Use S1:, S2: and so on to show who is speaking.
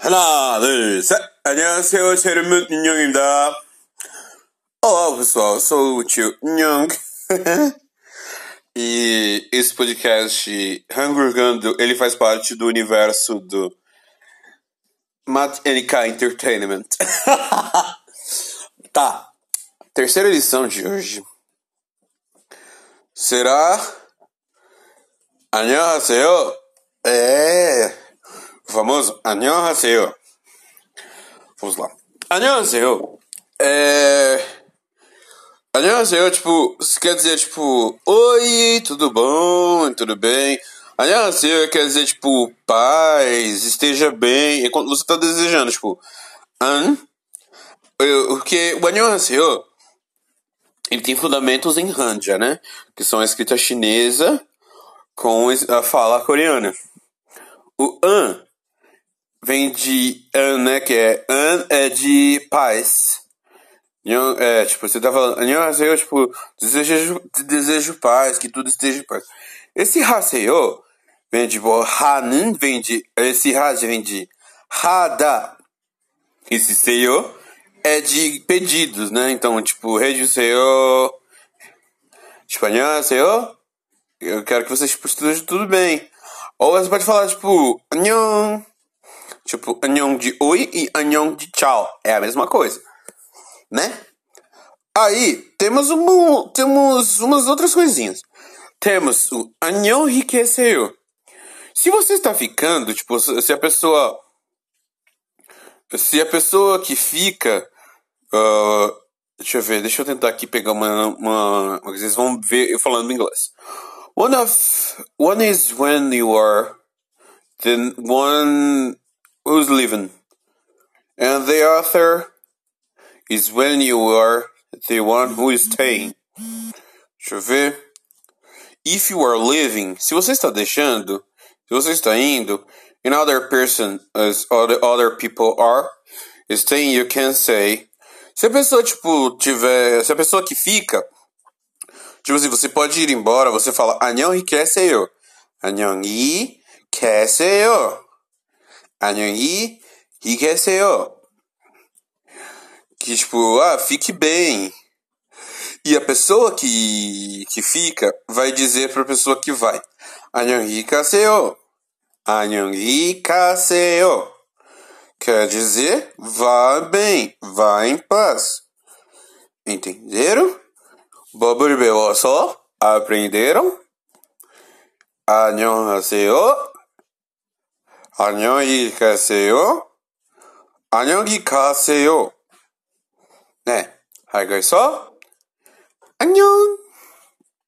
S1: 하나, 둘, 셋. 안녕하세요. 제 이름은 인형입니다. Olá, pessoal. Sou o tio Inhong. e esse podcast, Hangurgando, ele faz parte do universo do Matt NK Entertainment. tá. Terceira edição de hoje será 안녕하세요. É maravilhoso. Annyeonghaseyo. Vamos lá. Annyeonghaseyo. É... Annyeonghaseyo, tipo, quer dizer, tipo, Oi, tudo bom? Tudo bem? Annyeonghaseyo quer dizer, tipo, paz, esteja bem. É quando você tá desejando, tipo, an... Porque o Annyeonghaseyo, ele tem fundamentos em Hanja, né? Que são a escrita chinesa com a fala coreana. O an vem de an, né? Que é an é de paz. É, tipo, você tá falando, é eu, tipo, desejo, desejo paz, que tudo esteja em paz. Esse Haseyo vem de Hanin, vem de. Esse Hase vem de Hada. Esse Seyo é de pedidos, né? Então, tipo, Reju Seyo. Tipo, Seyo. Eu quero que vocês tipo, estejam tudo bem. Ou você pode falar, tipo, Nyon. Tipo, anhong de oi e anhong de tchau. É a mesma coisa. Né? Aí, temos, um, temos umas outras coisinhas. Temos o anhong riqueceu. Se você está ficando, tipo, se a pessoa. Se a pessoa que fica. Uh, deixa eu ver, deixa eu tentar aqui pegar uma. uma vocês vão ver eu falando em inglês. One of. One is when you are. Then one who's living, and the other is when you are the one who is staying. Deixa eu ver. If you are living, se você está deixando, se você está indo, another person as other other people are staying, you can say. Se a pessoa tipo tiver, se a pessoa que fica Tipo assim, você pode ir embora, você fala 안녕히 계세요. 안녕히 계세요. 안녕히 계세요. Que tipo, ah, fique bem. E a pessoa que, que fica vai dizer para a pessoa que vai. 안녕히 가세요. 안녕히 가세요. Quer dizer, vá bem, vá em paz. Entenderam? 법을 배워서 aprenderam? 안녕하세요. 안녕히 가세요. 안녕히 가세요. 네, 하이거에서 안녕.